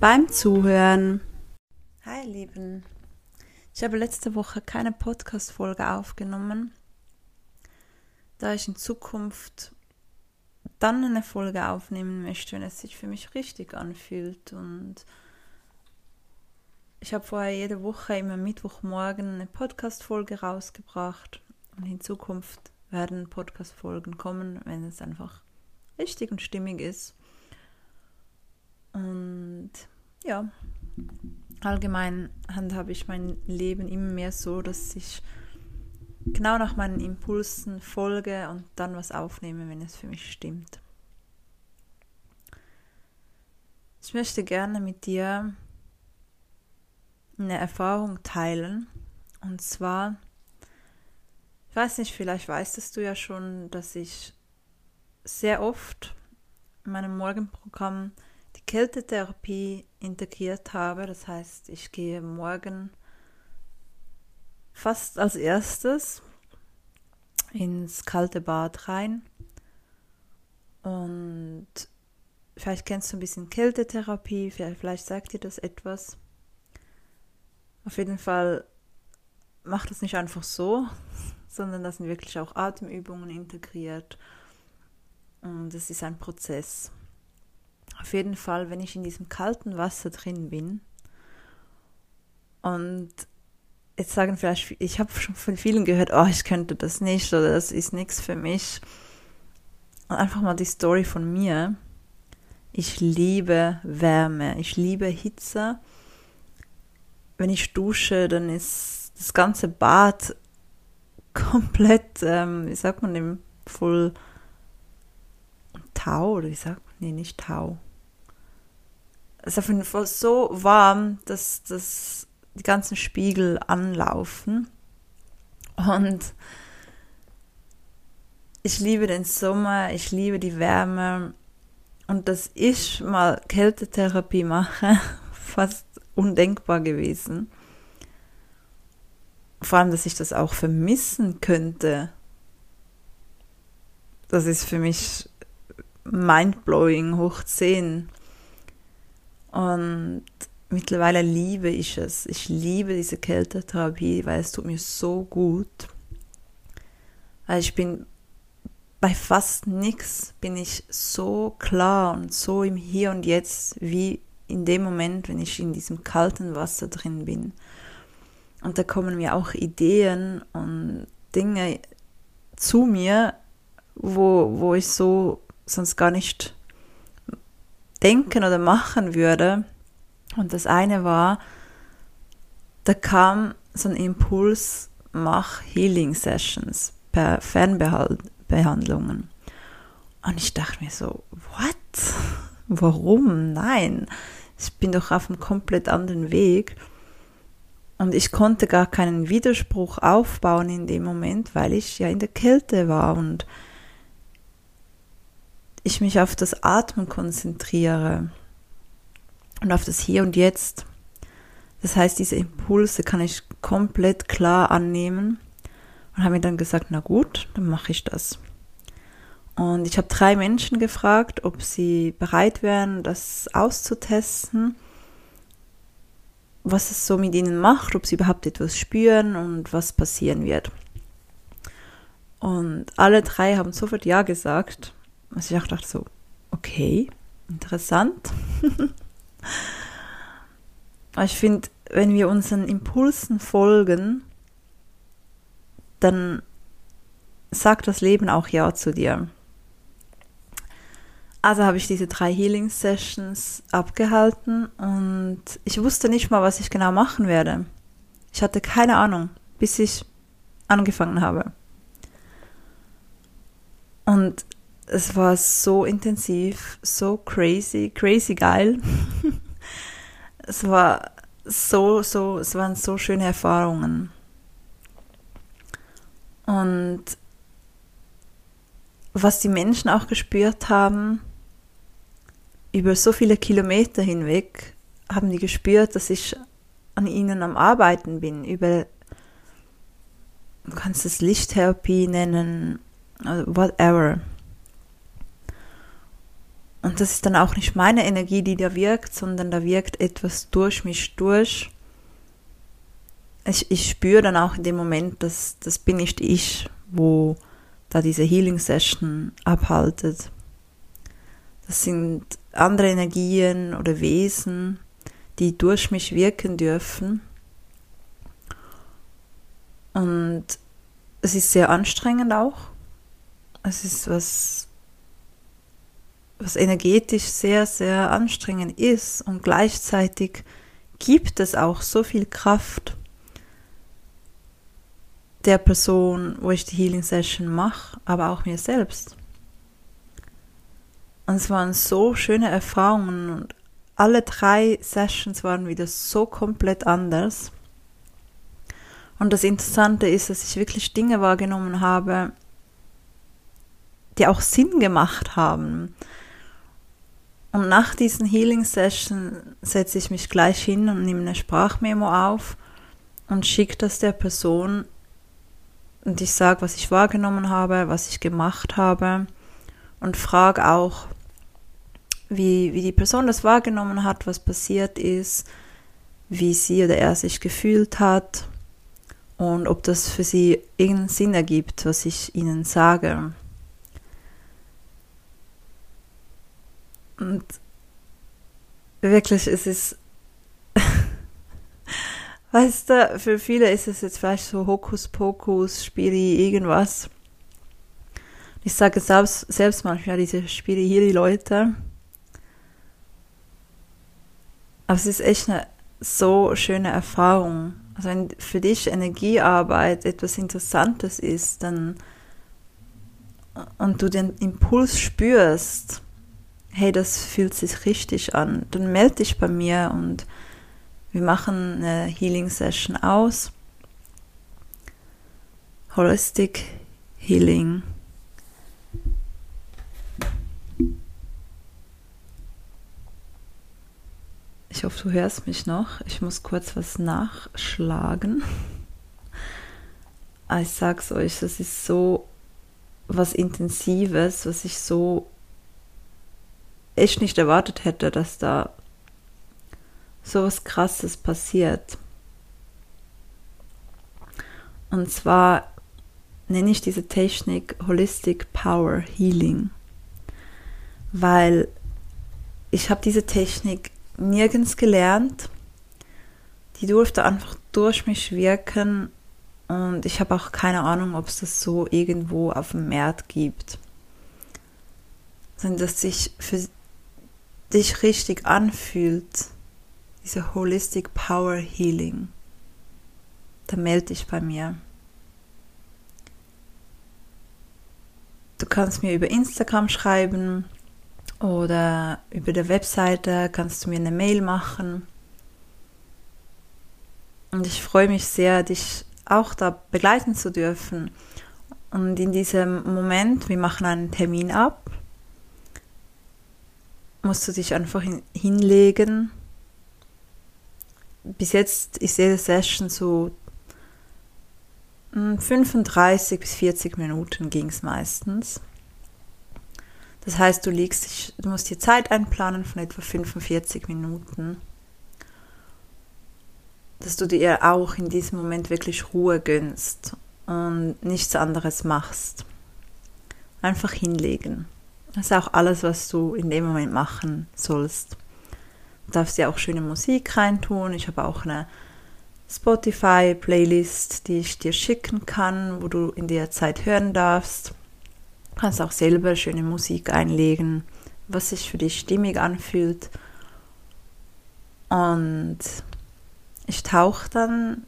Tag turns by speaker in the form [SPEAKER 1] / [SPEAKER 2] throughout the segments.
[SPEAKER 1] beim Zuhören. Hi, Lieben. Ich habe letzte Woche keine Podcast-Folge aufgenommen, da ich in Zukunft dann eine Folge aufnehmen möchte, wenn es sich für mich richtig anfühlt. Und ich habe vorher jede Woche immer Mittwochmorgen eine Podcast-Folge rausgebracht. Und in Zukunft werden Podcast-Folgen kommen, wenn es einfach richtig und stimmig ist. Und ja, allgemein handhabe ich mein Leben immer mehr so, dass ich genau nach meinen Impulsen folge und dann was aufnehme, wenn es für mich stimmt. Ich möchte gerne mit dir eine Erfahrung teilen. Und zwar, ich weiß nicht, vielleicht weißt du ja schon, dass ich sehr oft in meinem Morgenprogramm Kältetherapie integriert habe. Das heißt, ich gehe morgen fast als erstes ins kalte Bad rein. Und vielleicht kennst du ein bisschen Kältetherapie, vielleicht sagt dir das etwas. Auf jeden Fall macht das nicht einfach so, sondern da sind wirklich auch Atemübungen integriert. Und es ist ein Prozess. Auf jeden Fall, wenn ich in diesem kalten Wasser drin bin und jetzt sagen vielleicht, ich habe schon von vielen gehört, oh, ich könnte das nicht oder das ist nichts für mich. Und einfach mal die Story von mir. Ich liebe Wärme, ich liebe Hitze. Wenn ich dusche, dann ist das ganze Bad komplett, ähm, wie sagt man dem, voll Tau oder wie sagt man, nee, nicht Tau. Es ist auf jeden Fall so warm, dass das die ganzen Spiegel anlaufen. Und ich liebe den Sommer, ich liebe die Wärme. Und dass ich mal Kältetherapie mache, fast undenkbar gewesen. Vor allem, dass ich das auch vermissen könnte. Das ist für mich mindblowing hoch 10. Und mittlerweile liebe ich es. Ich liebe diese Kältetherapie, weil es tut mir so gut. Weil ich bin bei fast nichts bin ich so klar und so im Hier und Jetzt wie in dem Moment, wenn ich in diesem kalten Wasser drin bin. Und da kommen mir auch Ideen und Dinge zu mir, wo, wo ich so sonst gar nicht denken oder machen würde. Und das eine war, da kam so ein Impuls, mach Healing Sessions per Fernbehandlungen. Und ich dachte mir so, what? Warum? Nein, ich bin doch auf einem komplett anderen Weg. Und ich konnte gar keinen Widerspruch aufbauen in dem Moment, weil ich ja in der Kälte war und ich mich auf das Atmen konzentriere und auf das Hier und Jetzt. Das heißt, diese Impulse kann ich komplett klar annehmen und habe mir dann gesagt, na gut, dann mache ich das. Und ich habe drei Menschen gefragt, ob sie bereit wären, das auszutesten, was es so mit ihnen macht, ob sie überhaupt etwas spüren und was passieren wird. Und alle drei haben sofort Ja gesagt. Also ich auch dachte so, okay, interessant. Aber ich finde, wenn wir unseren Impulsen folgen, dann sagt das Leben auch Ja zu dir. Also habe ich diese drei Healing Sessions abgehalten und ich wusste nicht mal, was ich genau machen werde. Ich hatte keine Ahnung, bis ich angefangen habe. Und es war so intensiv, so crazy, crazy geil. es war so, so, es waren so schöne Erfahrungen. Und was die Menschen auch gespürt haben, über so viele Kilometer hinweg, haben die gespürt, dass ich an ihnen am Arbeiten bin, über, du kannst es Lichttherapie nennen, whatever. Und das ist dann auch nicht meine Energie, die da wirkt, sondern da wirkt etwas durch mich durch. Ich, ich spüre dann auch in dem Moment, dass das bin nicht ich, wo da diese Healing Session abhaltet. Das sind andere Energien oder Wesen, die durch mich wirken dürfen. Und es ist sehr anstrengend auch. Es ist was, was energetisch sehr, sehr anstrengend ist und gleichzeitig gibt es auch so viel Kraft der Person, wo ich die Healing Session mache, aber auch mir selbst. Und es waren so schöne Erfahrungen und alle drei Sessions waren wieder so komplett anders. Und das Interessante ist, dass ich wirklich Dinge wahrgenommen habe, die auch Sinn gemacht haben. Und nach diesen Healing Sessions setze ich mich gleich hin und nehme eine Sprachmemo auf und schicke das der Person und ich sage, was ich wahrgenommen habe, was ich gemacht habe und frage auch, wie, wie die Person das wahrgenommen hat, was passiert ist, wie sie oder er sich gefühlt hat und ob das für sie irgendeinen Sinn ergibt, was ich ihnen sage. Und wirklich, es ist, weißt du, für viele ist es jetzt vielleicht so Hokuspokus, Spiri, irgendwas. Ich sage selbst, selbst manchmal diese Spiri-Hiri-Leute, aber es ist echt eine so schöne Erfahrung. Also wenn für dich Energiearbeit etwas Interessantes ist, dann und du den Impuls spürst, hey, das fühlt sich richtig an, dann melde dich bei mir und wir machen eine Healing Session aus. Holistic Healing. Ich hoffe, du hörst mich noch. Ich muss kurz was nachschlagen. Ah, ich sag's euch, das ist so was Intensives, was ich so echt nicht erwartet hätte, dass da so was Krasses passiert. Und zwar nenne ich diese Technik Holistic Power Healing, weil ich habe diese Technik nirgends gelernt. Die durfte einfach durch mich wirken und ich habe auch keine Ahnung, ob es das so irgendwo auf dem Markt gibt. Sondern dass sich für dich richtig anfühlt, diese Holistic Power Healing, dann melde dich bei mir. Du kannst mir über Instagram schreiben oder über der Webseite kannst du mir eine Mail machen. Und ich freue mich sehr, dich auch da begleiten zu dürfen. Und in diesem Moment, wir machen einen Termin ab, musst du dich einfach hinlegen. Bis jetzt ist jede Session so 35 hm, bis 40 Minuten ging es meistens. Das heißt, du legst du musst dir Zeit einplanen von etwa 45 Minuten, dass du dir auch in diesem Moment wirklich Ruhe gönnst und nichts anderes machst. Einfach hinlegen. Das ist auch alles, was du in dem Moment machen sollst. Du darfst dir auch schöne Musik reintun. Ich habe auch eine Spotify-Playlist, die ich dir schicken kann, wo du in der Zeit hören darfst kannst auch selber schöne Musik einlegen, was sich für dich stimmig anfühlt. Und ich tauche dann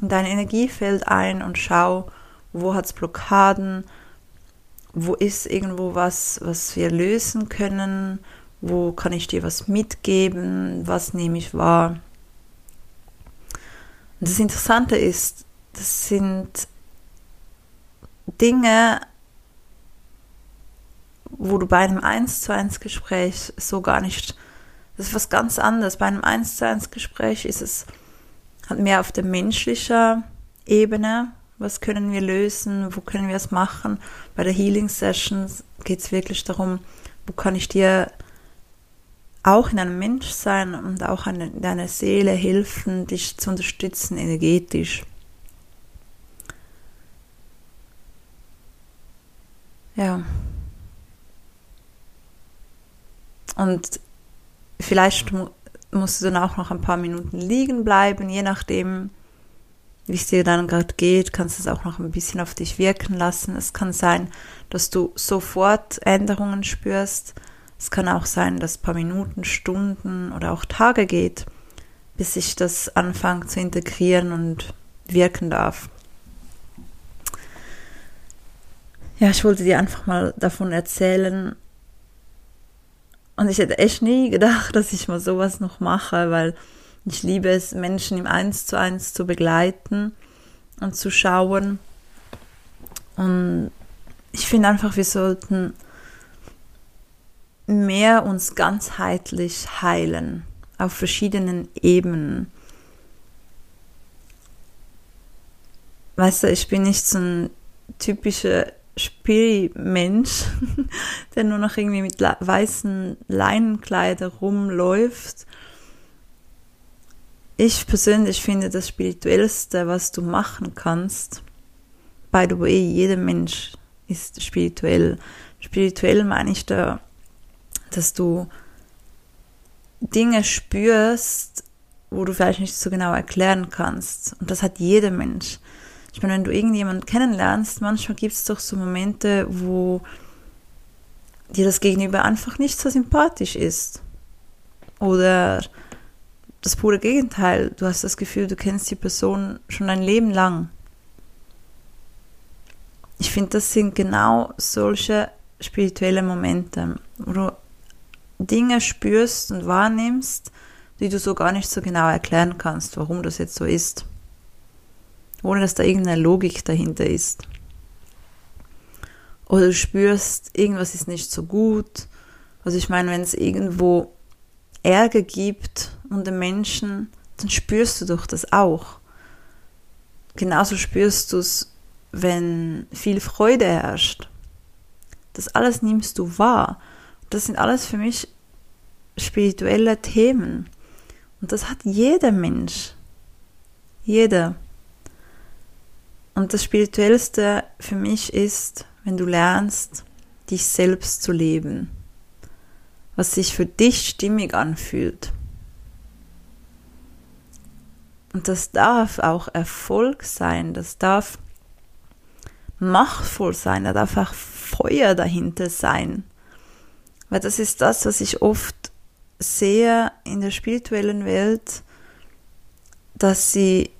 [SPEAKER 1] in dein Energiefeld ein und schau, wo hat es Blockaden, wo ist irgendwo was, was wir lösen können, Wo kann ich dir was mitgeben? Was nehme ich wahr? Und das Interessante ist, das sind Dinge, wo du bei einem 1 zu 1 Gespräch so gar nicht, das ist was ganz anderes. Bei einem 1 zu 1 Gespräch ist es halt mehr auf der menschlichen Ebene. Was können wir lösen? Wo können wir es machen? Bei der Healing Sessions geht es wirklich darum, wo kann ich dir auch in einem Mensch sein und auch in deiner Seele helfen, dich zu unterstützen energetisch. Ja. Und vielleicht musst du dann auch noch ein paar Minuten liegen bleiben, je nachdem, wie es dir dann gerade geht, kannst du es auch noch ein bisschen auf dich wirken lassen. Es kann sein, dass du sofort Änderungen spürst. Es kann auch sein, dass ein paar Minuten, Stunden oder auch Tage geht, bis sich das anfängt zu integrieren und wirken darf. Ja, ich wollte dir einfach mal davon erzählen. Und ich hätte echt nie gedacht, dass ich mal sowas noch mache, weil ich liebe es, Menschen im Eins zu eins zu begleiten und zu schauen. Und ich finde einfach, wir sollten mehr uns ganzheitlich heilen auf verschiedenen Ebenen. Weißt du, ich bin nicht so ein typischer Spielmensch, der nur noch irgendwie mit weißen Leinenkleider rumläuft. Ich persönlich finde das Spirituellste, was du machen kannst, by the way, jeder Mensch ist spirituell. Spirituell meine ich da, dass du Dinge spürst, wo du vielleicht nicht so genau erklären kannst. Und das hat jeder Mensch. Ich meine, wenn du irgendjemanden kennenlernst, manchmal gibt es doch so Momente, wo dir das Gegenüber einfach nicht so sympathisch ist. Oder das pure Gegenteil. Du hast das Gefühl, du kennst die Person schon ein Leben lang. Ich finde, das sind genau solche spirituelle Momente, wo du Dinge spürst und wahrnimmst, die du so gar nicht so genau erklären kannst, warum das jetzt so ist ohne dass da irgendeine Logik dahinter ist. Oder du spürst, irgendwas ist nicht so gut. Also ich meine, wenn es irgendwo Ärger gibt unter Menschen, dann spürst du doch das auch. Genauso spürst du es, wenn viel Freude herrscht. Das alles nimmst du wahr. Das sind alles für mich spirituelle Themen. Und das hat jeder Mensch. Jeder. Und das Spirituellste für mich ist, wenn du lernst, dich selbst zu leben, was sich für dich stimmig anfühlt. Und das darf auch Erfolg sein, das darf machtvoll sein, da darf auch Feuer dahinter sein. Weil das ist das, was ich oft sehe in der spirituellen Welt, dass sie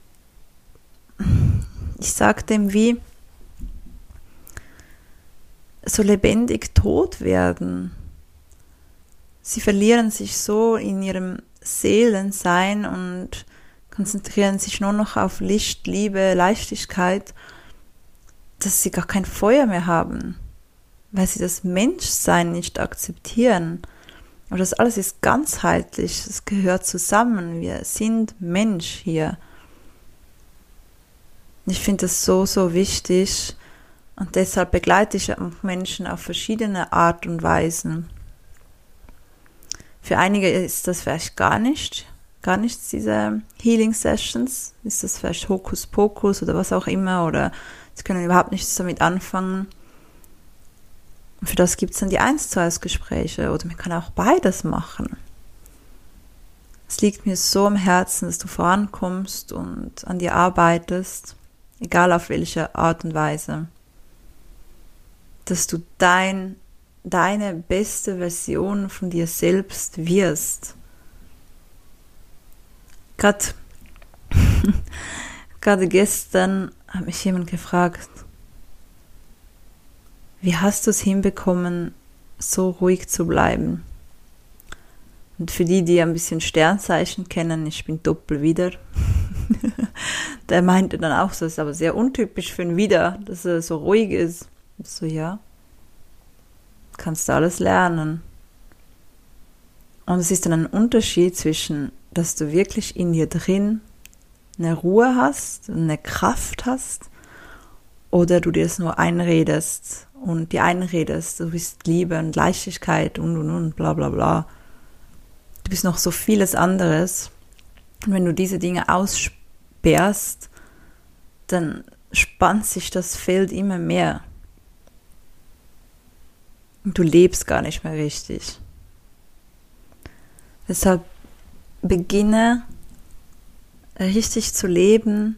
[SPEAKER 1] ich sage dem wie so lebendig tot werden. Sie verlieren sich so in ihrem Seelensein und konzentrieren sich nur noch auf Licht, Liebe, Leichtigkeit, dass sie gar kein Feuer mehr haben, weil sie das Menschsein nicht akzeptieren. Aber das alles ist ganzheitlich, es gehört zusammen. Wir sind Mensch hier. Ich finde das so, so wichtig und deshalb begleite ich Menschen auf verschiedene Art und Weisen. Für einige ist das vielleicht gar nicht, gar nichts, diese Healing Sessions. Ist das vielleicht Hokuspokus oder was auch immer oder sie können überhaupt nichts damit anfangen. Und für das gibt es dann die 1 zu 1 Gespräche oder man kann auch beides machen. Es liegt mir so am Herzen, dass du vorankommst und an dir arbeitest egal auf welche Art und Weise, dass du dein, deine beste Version von dir selbst wirst. Gerade, gerade gestern hat mich jemand gefragt, wie hast du es hinbekommen, so ruhig zu bleiben? Und für die, die ein bisschen Sternzeichen kennen, ich bin Doppel wieder. der meinte dann auch, so ist aber sehr untypisch für ein Wieder, dass er so ruhig ist. So, ja, kannst du alles lernen. Und es ist dann ein Unterschied zwischen, dass du wirklich in dir drin eine Ruhe hast, eine Kraft hast, oder du dir es nur einredest und dir einredest, du bist Liebe und Leichtigkeit und und und bla bla bla. Du bist noch so vieles anderes. Und wenn du diese Dinge aussperrst, dann spannt sich das Feld immer mehr. Und du lebst gar nicht mehr richtig. Deshalb beginne richtig zu leben.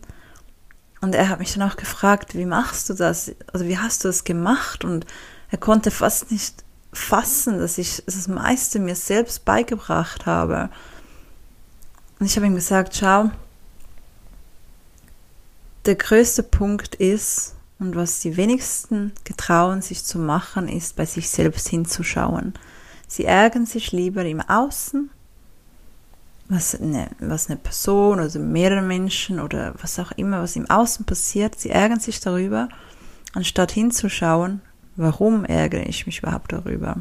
[SPEAKER 1] Und er hat mich dann auch gefragt, wie machst du das? Also wie hast du das gemacht? Und er konnte fast nicht fassen, dass ich das meiste mir selbst beigebracht habe. Und ich habe ihm gesagt, schau, der größte Punkt ist, und was die wenigsten getrauen, sich zu machen, ist, bei sich selbst hinzuschauen. Sie ärgern sich lieber im Außen was eine, was eine Person oder mehrere Menschen oder was auch immer, was im Außen passiert, sie ärgern sich darüber, anstatt hinzuschauen, warum ärgere ich mich überhaupt darüber.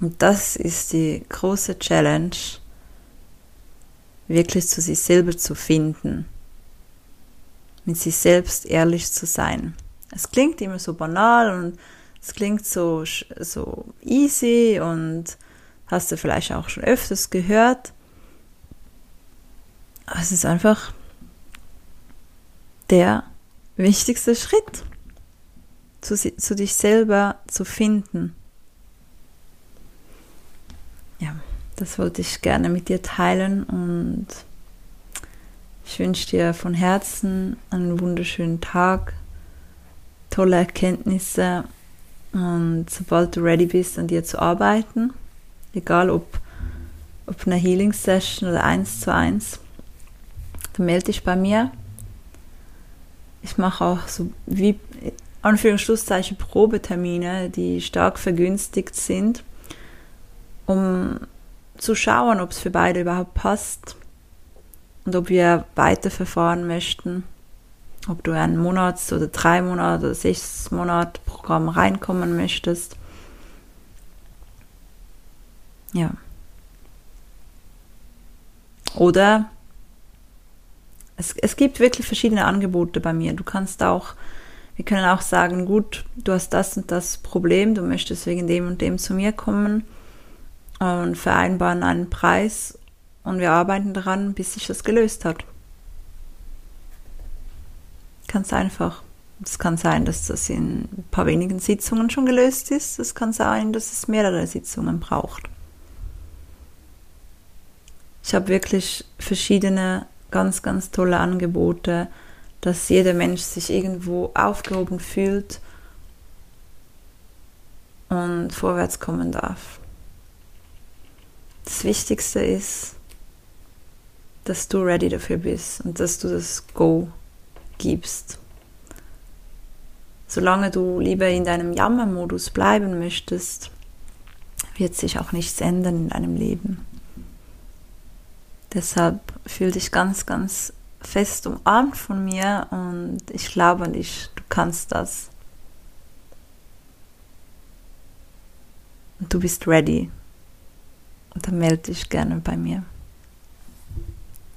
[SPEAKER 1] Und das ist die große Challenge, wirklich zu sich selber zu finden, mit sich selbst ehrlich zu sein. Es klingt immer so banal und es klingt so, so easy und Hast du vielleicht auch schon öfters gehört. es ist einfach der wichtigste Schritt, zu, zu dich selber zu finden. Ja, das wollte ich gerne mit dir teilen und ich wünsche dir von Herzen einen wunderschönen Tag, tolle Erkenntnisse und sobald du ready bist, an dir zu arbeiten, egal ob, ob eine Healing Session oder eins zu eins, dann melde dich bei mir. Ich mache auch so wie Anführungszeichen Probetermine, die stark vergünstigt sind, um zu schauen, ob es für beide überhaupt passt und ob wir weiterverfahren möchten, ob du ein Monats- oder drei Monate oder sechs Monat Programm reinkommen möchtest. Ja. Oder es, es gibt wirklich verschiedene Angebote bei mir. Du kannst auch, wir können auch sagen, gut, du hast das und das Problem, du möchtest wegen dem und dem zu mir kommen und vereinbaren einen Preis und wir arbeiten daran, bis sich das gelöst hat. Ganz einfach. Es kann sein, dass das in ein paar wenigen Sitzungen schon gelöst ist. Es kann sein, dass es mehrere Sitzungen braucht. Ich habe wirklich verschiedene ganz, ganz tolle Angebote, dass jeder Mensch sich irgendwo aufgehoben fühlt und vorwärts kommen darf. Das Wichtigste ist, dass du ready dafür bist und dass du das Go gibst. Solange du lieber in deinem Jammermodus bleiben möchtest, wird sich auch nichts ändern in deinem Leben. Deshalb fühl dich ganz, ganz fest umarmt von mir und ich glaube an dich, du kannst das. Und du bist ready. Und dann melde dich gerne bei mir.